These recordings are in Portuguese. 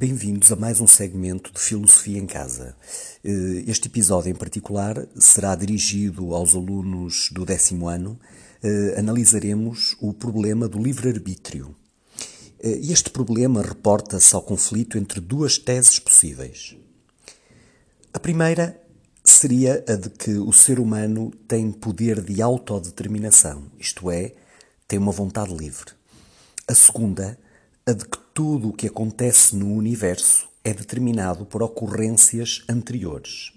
Bem-vindos a mais um segmento de Filosofia em Casa. Eh, este episódio em particular será dirigido aos alunos do décimo ano. Eh, analisaremos o problema do livre-arbítrio. Eh, este problema reporta-se ao conflito entre duas teses possíveis. A primeira seria a de que o ser humano tem poder de autodeterminação, isto é, tem uma vontade livre. A segunda, a de que tudo o que acontece no universo é determinado por ocorrências anteriores.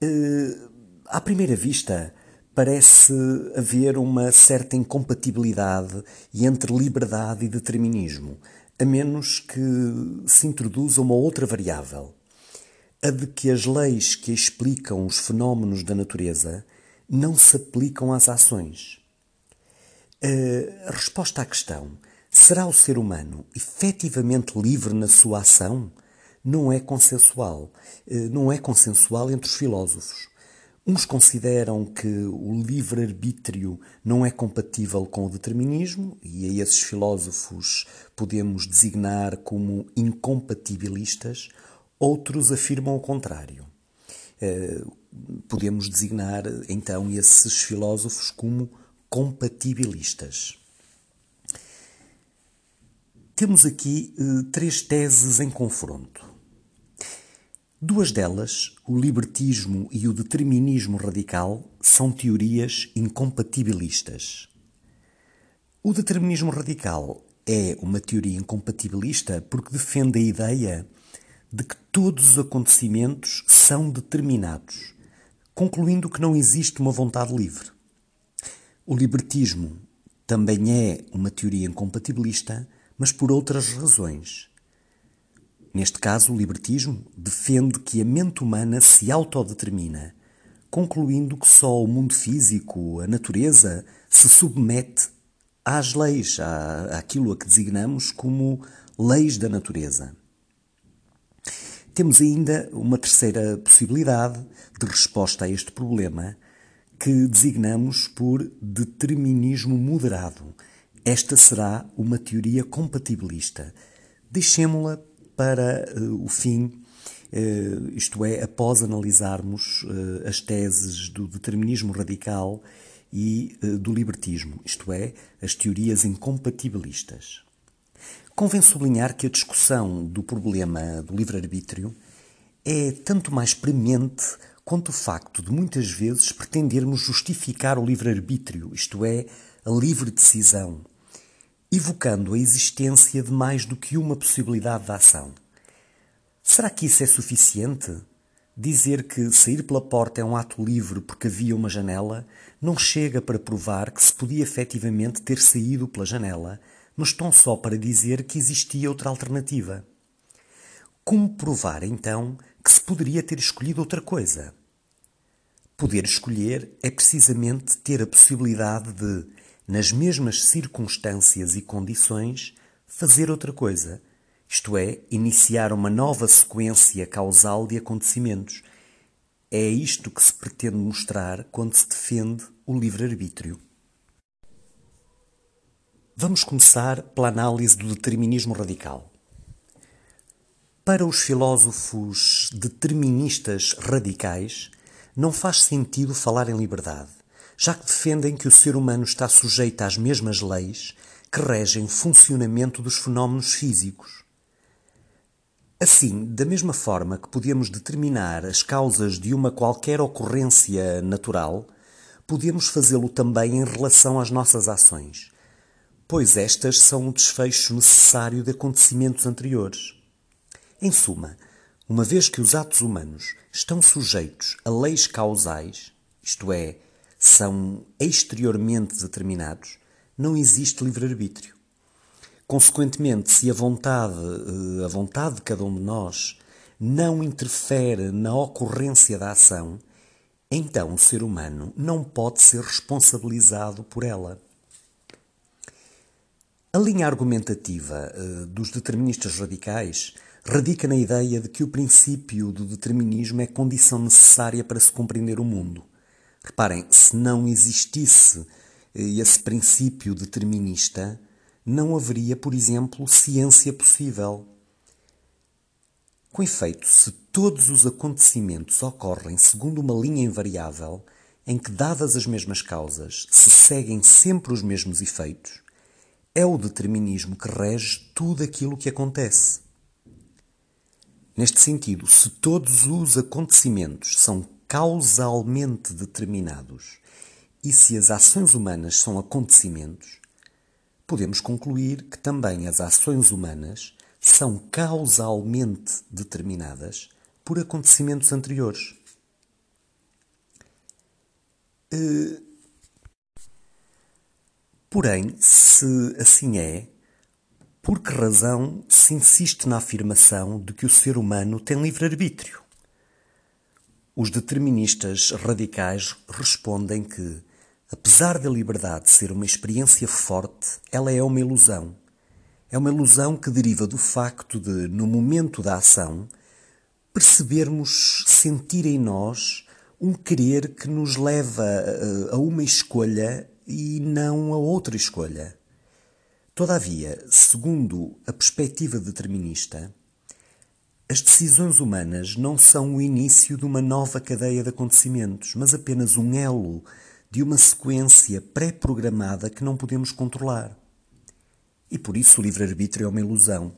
Eh, à primeira vista, parece haver uma certa incompatibilidade entre liberdade e determinismo, a menos que se introduza uma outra variável, a de que as leis que explicam os fenómenos da natureza não se aplicam às ações. Eh, a resposta à questão Será o ser humano efetivamente livre na sua ação? Não é consensual. Eh, não é consensual entre os filósofos. Uns consideram que o livre-arbítrio não é compatível com o determinismo, e a esses filósofos podemos designar como incompatibilistas. Outros afirmam o contrário. Eh, podemos designar então esses filósofos como compatibilistas. Temos aqui uh, três teses em confronto. Duas delas, o libertismo e o determinismo radical, são teorias incompatibilistas. O determinismo radical é uma teoria incompatibilista porque defende a ideia de que todos os acontecimentos são determinados, concluindo que não existe uma vontade livre. O libertismo também é uma teoria incompatibilista mas por outras razões. Neste caso, o libertismo defende que a mente humana se autodetermina, concluindo que só o mundo físico, a natureza, se submete às leis, à, àquilo a que designamos como leis da natureza. Temos ainda uma terceira possibilidade de resposta a este problema, que designamos por determinismo moderado esta será uma teoria compatibilista. Deixemo-la para uh, o fim, uh, isto é, após analisarmos uh, as teses do determinismo radical e do libertismo, isto é, as teorias incompatibilistas. Convém sublinhar que a discussão do problema do livre-arbítrio é tanto mais premente quanto o facto de muitas vezes pretendermos justificar o livre-arbítrio, isto é, a livre decisão, evocando a existência de mais do que uma possibilidade de ação. Será que isso é suficiente? Dizer que sair pela porta é um ato livre porque havia uma janela não chega para provar que se podia efetivamente ter saído pela janela, mas tão só para dizer que existia outra alternativa. Como provar, então, que se poderia ter escolhido outra coisa? Poder escolher é precisamente ter a possibilidade de nas mesmas circunstâncias e condições, fazer outra coisa, isto é, iniciar uma nova sequência causal de acontecimentos. É isto que se pretende mostrar quando se defende o livre-arbítrio. Vamos começar pela análise do determinismo radical. Para os filósofos deterministas radicais, não faz sentido falar em liberdade já que defendem que o ser humano está sujeito às mesmas leis que regem o funcionamento dos fenómenos físicos. Assim, da mesma forma que podemos determinar as causas de uma qualquer ocorrência natural, podemos fazê-lo também em relação às nossas ações, pois estas são o desfecho necessário de acontecimentos anteriores. Em suma, uma vez que os atos humanos estão sujeitos a leis causais, isto é, são exteriormente determinados, não existe livre-arbítrio. Consequentemente, se a vontade, eh, a vontade de cada um de nós não interfere na ocorrência da ação, então o ser humano não pode ser responsabilizado por ela. A linha argumentativa uh, dos deterministas radicais radica na ideia de que o princípio do determinismo é condição necessária para se compreender o mundo. Reparem, se não existisse eh, esse princípio determinista, não haveria, por exemplo, ciência possível. Com efeito, se todos os acontecimentos ocorrem segundo uma linha invariável, em que, dadas as mesmas causas, se seguem sempre os mesmos efeitos, é o determinismo que rege tudo aquilo que acontece. Neste sentido, se todos os acontecimentos são causalmente determinados e se as ações humanas são acontecimentos, podemos concluir que também as ações humanas são causalmente determinadas por acontecimentos anteriores. Eh, porém, se assim é, por que razão se insiste na afirmação de que o ser humano tem livre-arbítrio? Os deterministas radicais respondem que, apesar da liberdade ser uma experiência forte, ela é uma ilusão. É uma ilusão que deriva do facto de, no momento da ação, percebermos sentir em nós um querer que nos leva a uma escolha e não a outra escolha. Todavia, segundo a perspectiva determinista, as decisões humanas não são o início de uma nova cadeia de acontecimentos, mas apenas um elo de uma sequência pré-programada que não podemos controlar. E por isso o livre-arbítrio é uma ilusão.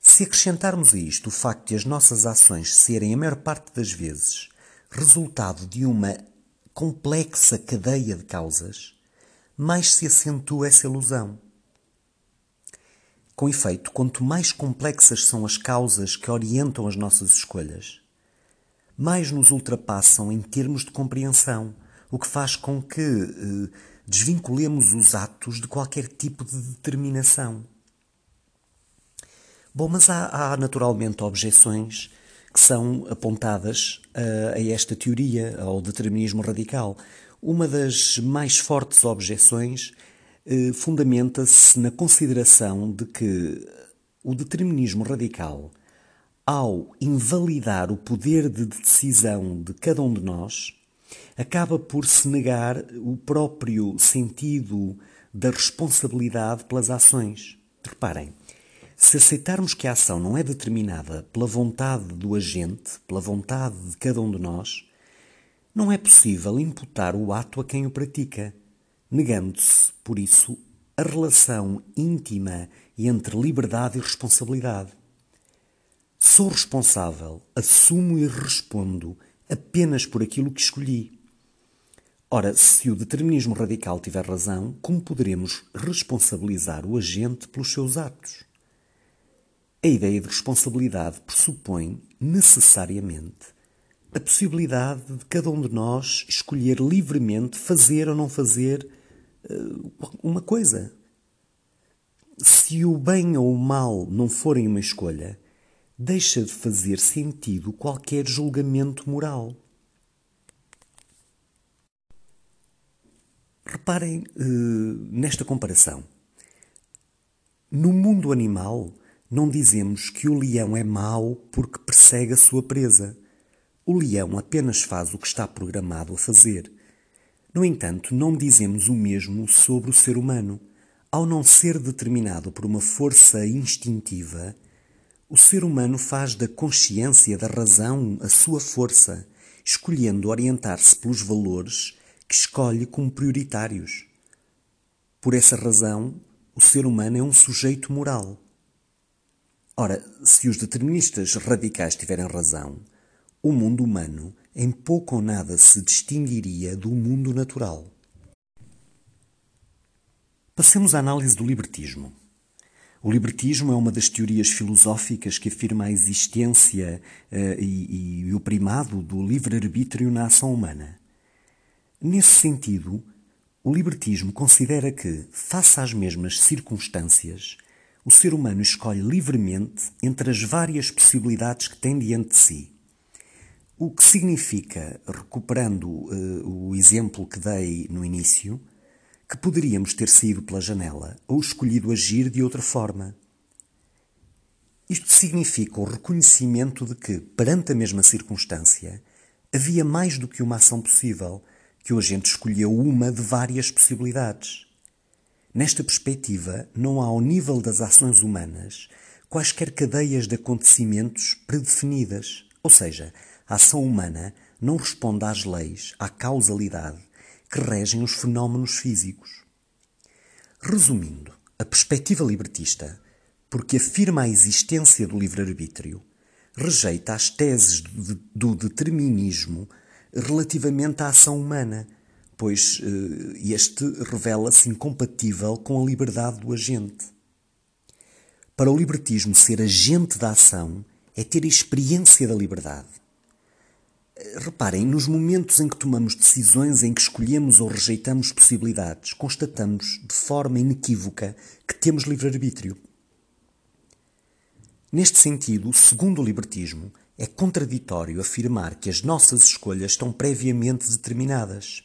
Se acrescentarmos a isto o facto de as nossas ações serem, a maior parte das vezes, resultado de uma complexa cadeia de causas, mais se acentua essa ilusão. Com efeito, quanto mais complexas são as causas que orientam as nossas escolhas, mais nos ultrapassam em termos de compreensão, o que faz com que eh, desvinculemos os atos de qualquer tipo de determinação. Bom, mas há, há naturalmente objeções que são apontadas a, a esta teoria, ao determinismo radical. Uma das mais fortes objeções fundamenta-se na consideração de que o determinismo radical, ao invalidar o poder de decisão de cada um de nós, acaba por se negar o próprio sentido da responsabilidade pelas ações. Reparem, se aceitarmos que a ação não é determinada pela vontade do agente, pela vontade de cada um de nós, não é possível imputar o ato a quem o pratica, negando-se, por isso, a relação íntima entre liberdade e responsabilidade. Sou responsável, assumo e respondo apenas por aquilo que escolhi. Ora, se o determinismo radical tiver razão, como poderemos responsabilizar o agente pelos seus atos? A ideia de responsabilidade pressupõe, necessariamente, a possibilidade de cada um de nós escolher livremente fazer ou não fazer uh, uma coisa. Se o bem ou o mal não forem uma escolha, deixa de fazer sentido qualquer julgamento moral. Reparem uh, nesta comparação. No mundo animal, não dizemos que o leão é mau porque persegue a sua presa o leão apenas faz o que está programado a fazer. No entanto, não dizemos o mesmo sobre o ser humano. Ao não ser determinado por uma força instintiva, o ser humano faz da consciência da razão a sua força, escolhendo orientar-se pelos valores que escolhe como prioritários. Por essa razão, o ser humano é um sujeito moral. Ora, se os deterministas radicais tiverem razão, o mundo humano em pouco ou nada se distinguiria do mundo natural. Passemos à análise do libertismo. O libertismo é uma das teorias filosóficas que afirma a existência uh, e, e o primado do livre-arbítrio na ação humana. Nesse sentido, o libertismo considera que, face às mesmas circunstâncias, o ser humano escolhe livremente entre as várias possibilidades que tem diante de si. O que significa, recuperando uh, o exemplo que dei no início, que poderíamos ter saído pela janela ou escolhido agir de outra forma. Isto significa o reconhecimento de que, perante a mesma circunstância, havia mais do que uma ação possível, que o agente escolheu uma de várias possibilidades. Nesta perspectiva, não há ao nível das ações humanas quaisquer cadeias de acontecimentos predefinidas, ou seja, a ação humana não responde às leis, à causalidade que regem os fenómenos físicos. Resumindo, a perspectiva libertista, porque afirma a existência do livre-arbítrio, rejeita as teses do determinismo relativamente à ação humana, pois eh, este revela-se incompatível com a liberdade do agente. Para o libertismo, ser agente da ação é ter a experiência da liberdade. Reparem, nos momentos em que tomamos decisões em que escolhemos ou rejeitamos possibilidades, constatamos de forma inequívoca que temos livre-arbítrio. Neste sentido, segundo o libertismo, é contraditório afirmar que as nossas escolhas estão previamente determinadas.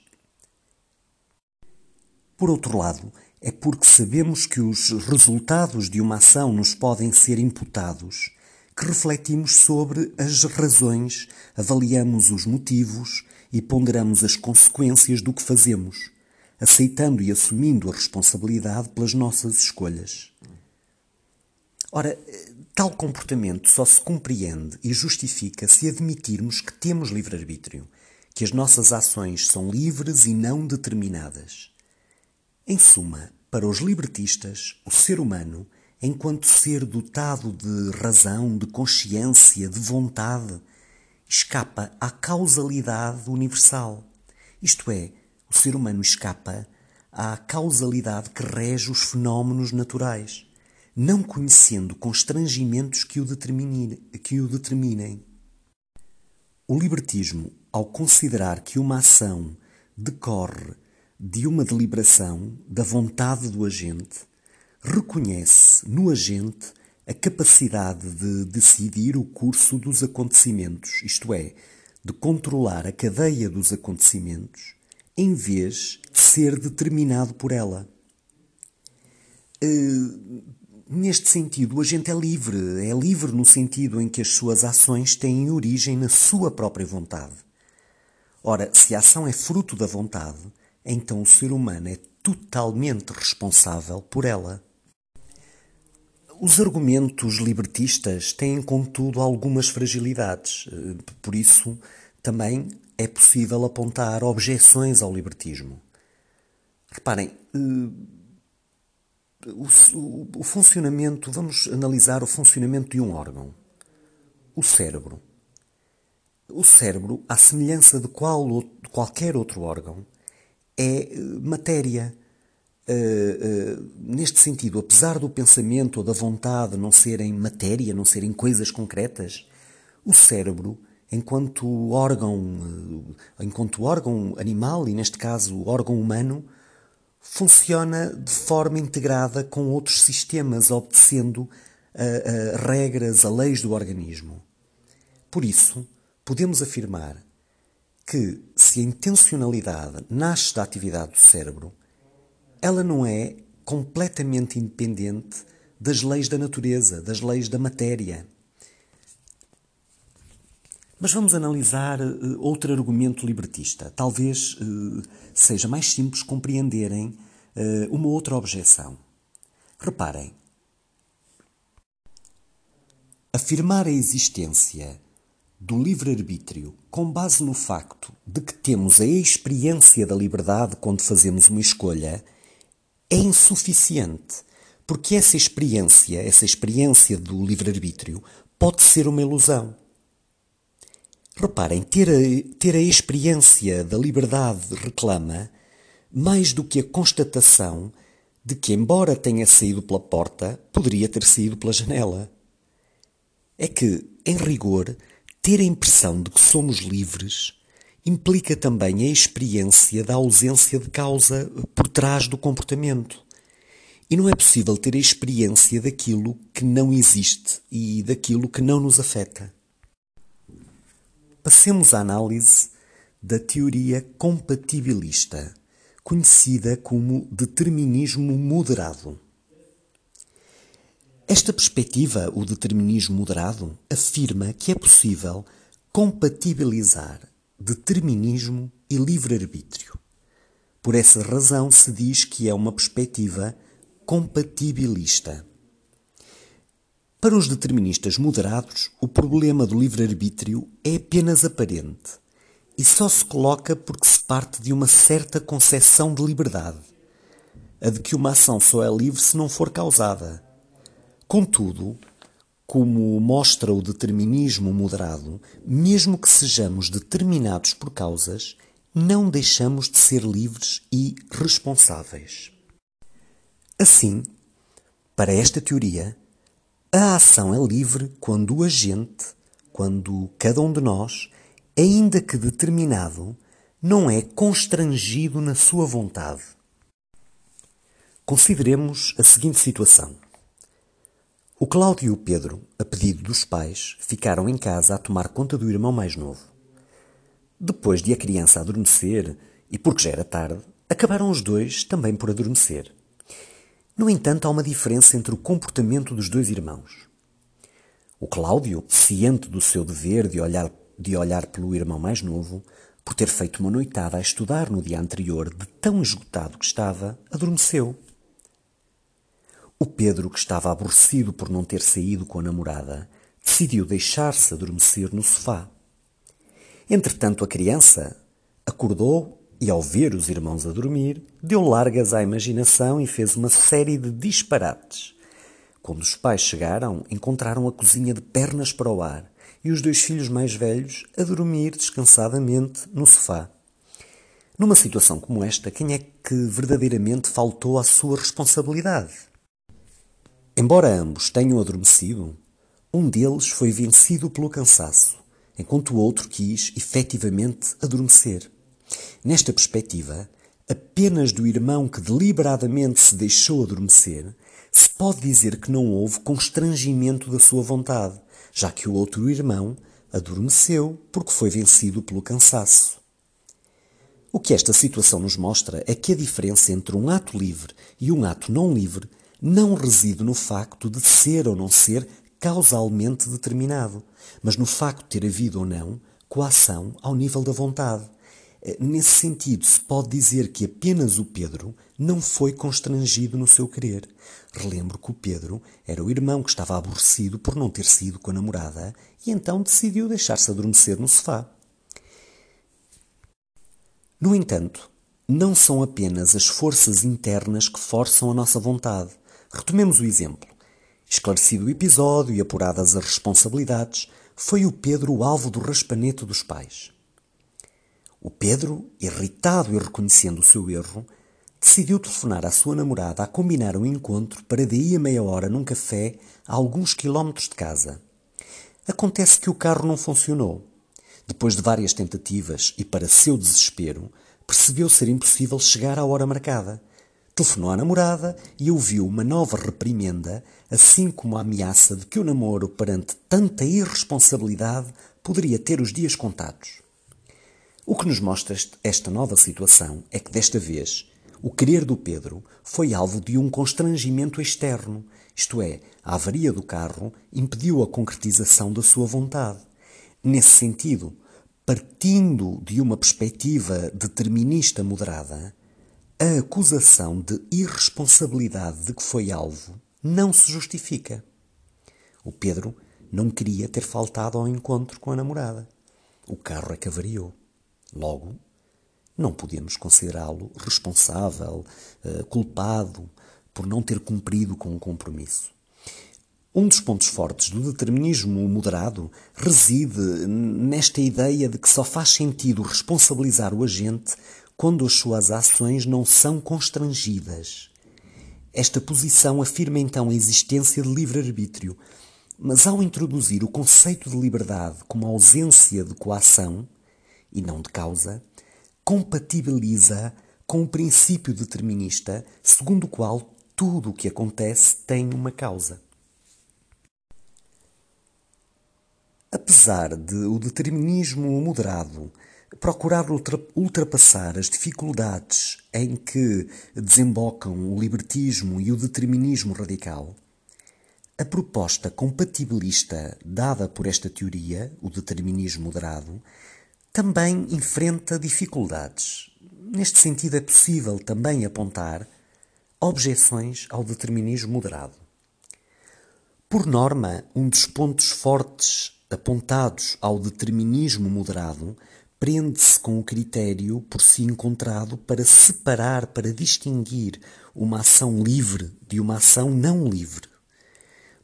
Por outro lado, é porque sabemos que os resultados de uma ação nos podem ser imputados que refletimos sobre as razões, avaliamos os motivos e ponderamos as consequências do que fazemos, aceitando e assumindo a responsabilidade pelas nossas escolhas. Ora, tal comportamento só se compreende e justifica se admitirmos que temos livre-arbítrio, que as nossas ações são livres e não determinadas. Em suma, para os libertistas, o ser humano enquanto ser dotado de razão, de consciência, de vontade, escapa à causalidade universal. Isto é, o ser humano escapa à causalidade que rege os fenómenos naturais, não conhecendo constrangimentos que o, que o determinem. O libertismo, ao considerar que uma ação decorre de uma deliberação da vontade do agente, reconhece no agente a capacidade de decidir o curso dos acontecimentos, isto é, de controlar a cadeia dos acontecimentos, em vez de ser determinado por ela. Uh, neste sentido, o agente é livre, é livre no sentido em que as suas ações têm origem na sua própria vontade. Ora, se a ação é fruto da vontade, então o ser humano é totalmente responsável por ela. Os argumentos libertistas têm, contudo, algumas fragilidades. Eh, por isso, também é possível apontar objeções ao libertismo. Reparem, eh, o, funcionamento, vamos analisar o funcionamento de um órgão. O cérebro. O cérebro, à semelhança de, qual, de qualquer outro órgão, é eh, matéria neste sentido, apesar do pensamento ou da vontade não serem matéria, não serem coisas concretas, o cérebro, enquanto órgão, uh, enquanto órgão animal e neste caso órgão humano, funciona de forma integrada com outros sistemas, obedecendo a regras, a leis do organismo. Por isso, podemos afirmar que se a intencionalidade nasce da atividade do cérebro, ela não é completamente independente das leis da natureza, das leis da matéria. Mas vamos analisar uh, outro argumento libertista. Talvez uh, seja mais simples compreenderem uh, uma outra objeção. Reparem, afirmar a existência do livre-arbítrio com base no facto de que temos a experiência da liberdade quando fazemos uma escolha é insuficiente, porque essa experiência, essa experiência do livre-arbítrio, pode ser uma ilusão. Reparem, ter a, ter a experiência da liberdade reclama mais do que a constatação de que, embora tenha saído pela porta, poderia ter saído pela janela. É que, em rigor, ter a impressão de que somos livres implica também a experiência da ausência de causa por trás do comportamento. E não é possível ter a experiência daquilo que não existe e daquilo que não nos afeta. Passemos à análise da teoria compatibilista, conhecida como determinismo moderado. Esta perspectiva, o determinismo moderado, afirma que é possível compatibilizar determinismo e livre-arbítrio. Por essa razão se diz que é uma perspectiva compatibilista. Para os deterministas moderados, o problema do livre-arbítrio é apenas aparente e só se coloca porque se parte de uma certa concepção de liberdade, a de que uma ação só é livre se não for causada. Contudo, como mostra o determinismo moderado, mesmo que sejamos determinados por causas, não deixamos de ser livres e responsáveis. Assim, para esta teoria, a ação é livre quando o agente, quando cada um de nós, ainda que determinado, não é constrangido na sua vontade. Consideremos a seguinte situação. O Cláudio e o Pedro, a pedido dos pais, ficaram em casa a tomar conta do irmão mais novo. Depois de a criança adormecer, e porque já era tarde, acabaram os dois também por adormecer. No entanto, há uma diferença entre o comportamento dos dois irmãos. O Cláudio, ciente do seu dever de olhar, de olhar pelo irmão mais novo, por ter feito uma noitada a estudar no dia anterior, de tão esgotado que estava, adormeceu. O Pedro, que estava aborrecido por não ter saído com a namorada, decidiu deixar-se adormecer no sofá. Entretanto, a criança acordou e, ao ver os irmãos a dormir, deu largas à imaginação e fez uma série de disparates. Quando os pais chegaram, encontraram a cozinha de pernas para o ar e os dois filhos mais velhos a dormir descansadamente no sofá. Numa situação como esta, quem é que verdadeiramente faltou à sua responsabilidade? Embora ambos tenham adormecido, um deles foi vencido pelo cansaço, enquanto o outro quis efetivamente adormecer. Nesta perspectiva, apenas do irmão que deliberadamente se deixou adormecer, se pode dizer que não houve constrangimento da sua vontade, já que o outro irmão adormeceu porque foi vencido pelo cansaço. O que esta situação nos mostra é que a diferença entre um ato livre e um ato não livre não reside no facto de ser ou não ser causalmente determinado, mas no facto de ter havido ou não coação ao nível da vontade. Eh, nesse sentido, se pode dizer que apenas o Pedro não foi constrangido no seu querer. Relembro que o Pedro era o irmão que estava aborrecido por não ter sido com a namorada e então decidiu deixar-se adormecer no sofá. No entanto, não são apenas as forças internas que forçam a nossa vontade. Retomemos o exemplo. Esclarecido o episódio e apuradas as responsabilidades, foi o Pedro o alvo do raspanete dos pais. O Pedro, irritado e reconhecendo o seu erro, decidiu telefonar à sua namorada a combinar um encontro para daí a meia hora num café a alguns quilómetros de casa. Acontece que o carro não funcionou. Depois de várias tentativas e para seu desespero, percebeu ser impossível chegar à hora marcada. Telefonou à namorada e ouviu uma nova reprimenda, assim como a ameaça de que o namoro, perante tanta irresponsabilidade, poderia ter os dias contados. O que nos mostra esta nova situação é que, desta vez, o querer do Pedro foi alvo de um constrangimento externo, isto é, a avaria do carro impediu a concretização da sua vontade. Nesse sentido, partindo de uma perspectiva determinista moderada, a acusação de irresponsabilidade de que foi alvo não se justifica. O Pedro não queria ter faltado ao encontro com a namorada. O carro é que avariou. Logo, não podemos considerá-lo responsável, uh, culpado por não ter cumprido com o compromisso. Um dos pontos fortes do determinismo moderado reside nesta ideia de que só faz sentido responsabilizar o agente quando as suas ações não são constrangidas. Esta posição afirma então a existência de livre-arbítrio, mas ao introduzir o conceito de liberdade como ausência de coação, e não de causa, compatibiliza com o princípio determinista segundo o qual tudo o que acontece tem uma causa. Apesar de o determinismo moderado procurar ultrapassar as dificuldades em que desembocam o libertismo e o determinismo radical, a proposta compatibilista dada por esta teoria, o determinismo moderado, também enfrenta dificuldades. Neste sentido, é possível também apontar objeções ao determinismo moderado. Por norma, um dos pontos fortes apontados ao determinismo moderado prende-se com o critério por si encontrado para separar, para distinguir uma ação livre de uma ação não livre.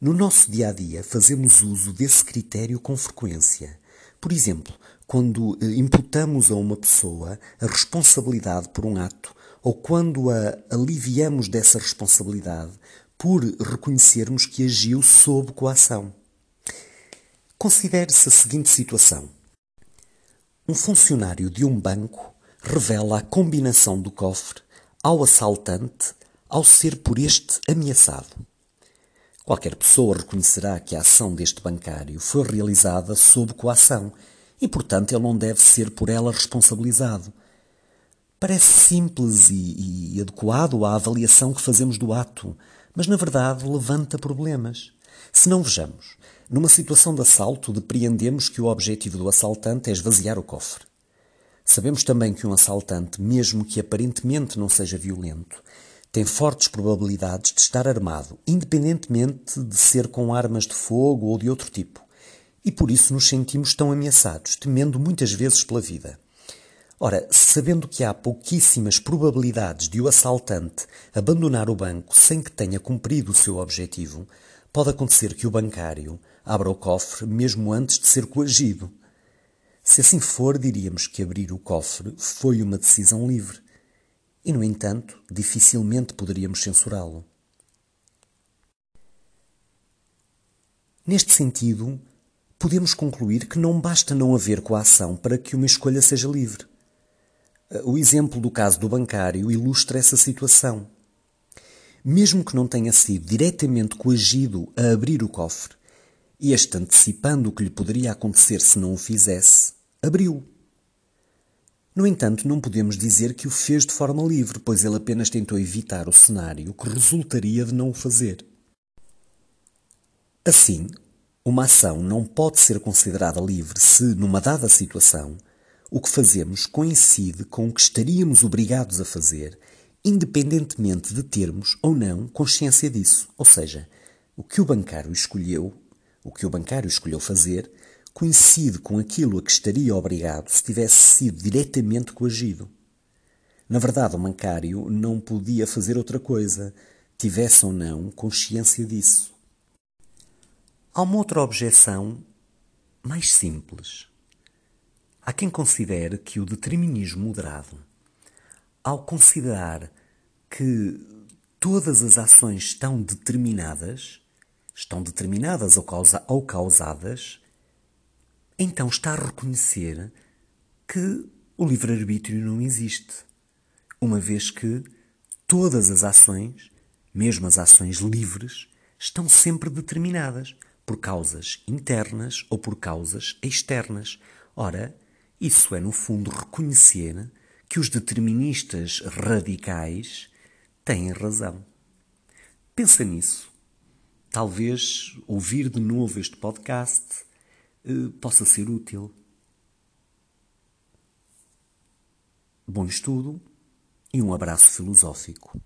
No nosso dia a dia, fazemos uso desse critério com frequência. Por exemplo, quando eh, imputamos a uma pessoa a responsabilidade por um ato ou quando a aliviamos dessa responsabilidade por reconhecermos que agiu sob coação. Considere-se a seguinte situação. Um funcionário de um banco revela a combinação do cofre ao assaltante ao ser por este ameaçado. Qualquer pessoa reconhecerá que a ação deste bancário foi realizada sob coação e, portanto, ele não deve ser por ela responsabilizado. Parece simples e, e adequado à avaliação que fazemos do ato, mas na verdade levanta problemas. Se não vejamos, numa situação de assalto, depreendemos que o objetivo do assaltante é esvaziar o cofre. Sabemos também que um assaltante, mesmo que aparentemente não seja violento, tem fortes probabilidades de estar armado, independentemente de ser com armas de fogo ou de outro tipo. E por isso nos sentimos tão ameaçados, temendo muitas vezes pela vida. Ora, sabendo que há pouquíssimas probabilidades de o assaltante abandonar o banco sem que tenha cumprido o seu objetivo, pode acontecer que o bancário abra o cofre mesmo antes de ser coagido. Se assim for, diríamos que abrir o cofre foi uma decisão livre. E, no entanto, dificilmente poderíamos censurá-lo. Neste sentido, podemos concluir que não basta não haver coação para que uma escolha seja livre. O exemplo do caso do bancário ilustra essa situação. Mesmo que não tenha sido diretamente coagido a abrir o cofre, este, antecipando o que lhe poderia acontecer se não o fizesse, abriu. No entanto, não podemos dizer que o fez de forma livre, pois ele apenas tentou evitar o cenário que resultaria de não o fazer. Assim, uma ação não pode ser considerada livre se, numa dada situação, o que fazemos coincide com o que estaríamos obrigados a fazer, independentemente de termos ou não consciência disso. Ou seja, o que o bancário escolheu, o que o bancário escolheu fazer, coincide com aquilo a que estaria obrigado se tivesse sido diretamente coagido. Na verdade, o bancário não podia fazer outra coisa, tivesse ou não consciência disso. Há uma outra objeção mais simples. Há quem considere que o determinismo moderado, ao considerar que todas as ações estão determinadas, estão determinadas ou, causa, ou causadas, então está a reconhecer que o livre-arbítrio não existe, uma vez que todas as ações, mesmo as ações livres, estão sempre determinadas por causas internas ou por causas externas. Ora, isso é, no fundo, reconhecer que os deterministas radicais têm razão. Pensa nisso. Talvez ouvir de novo este podcast eh, possa ser útil. Bom estudo e um abraço filosófico.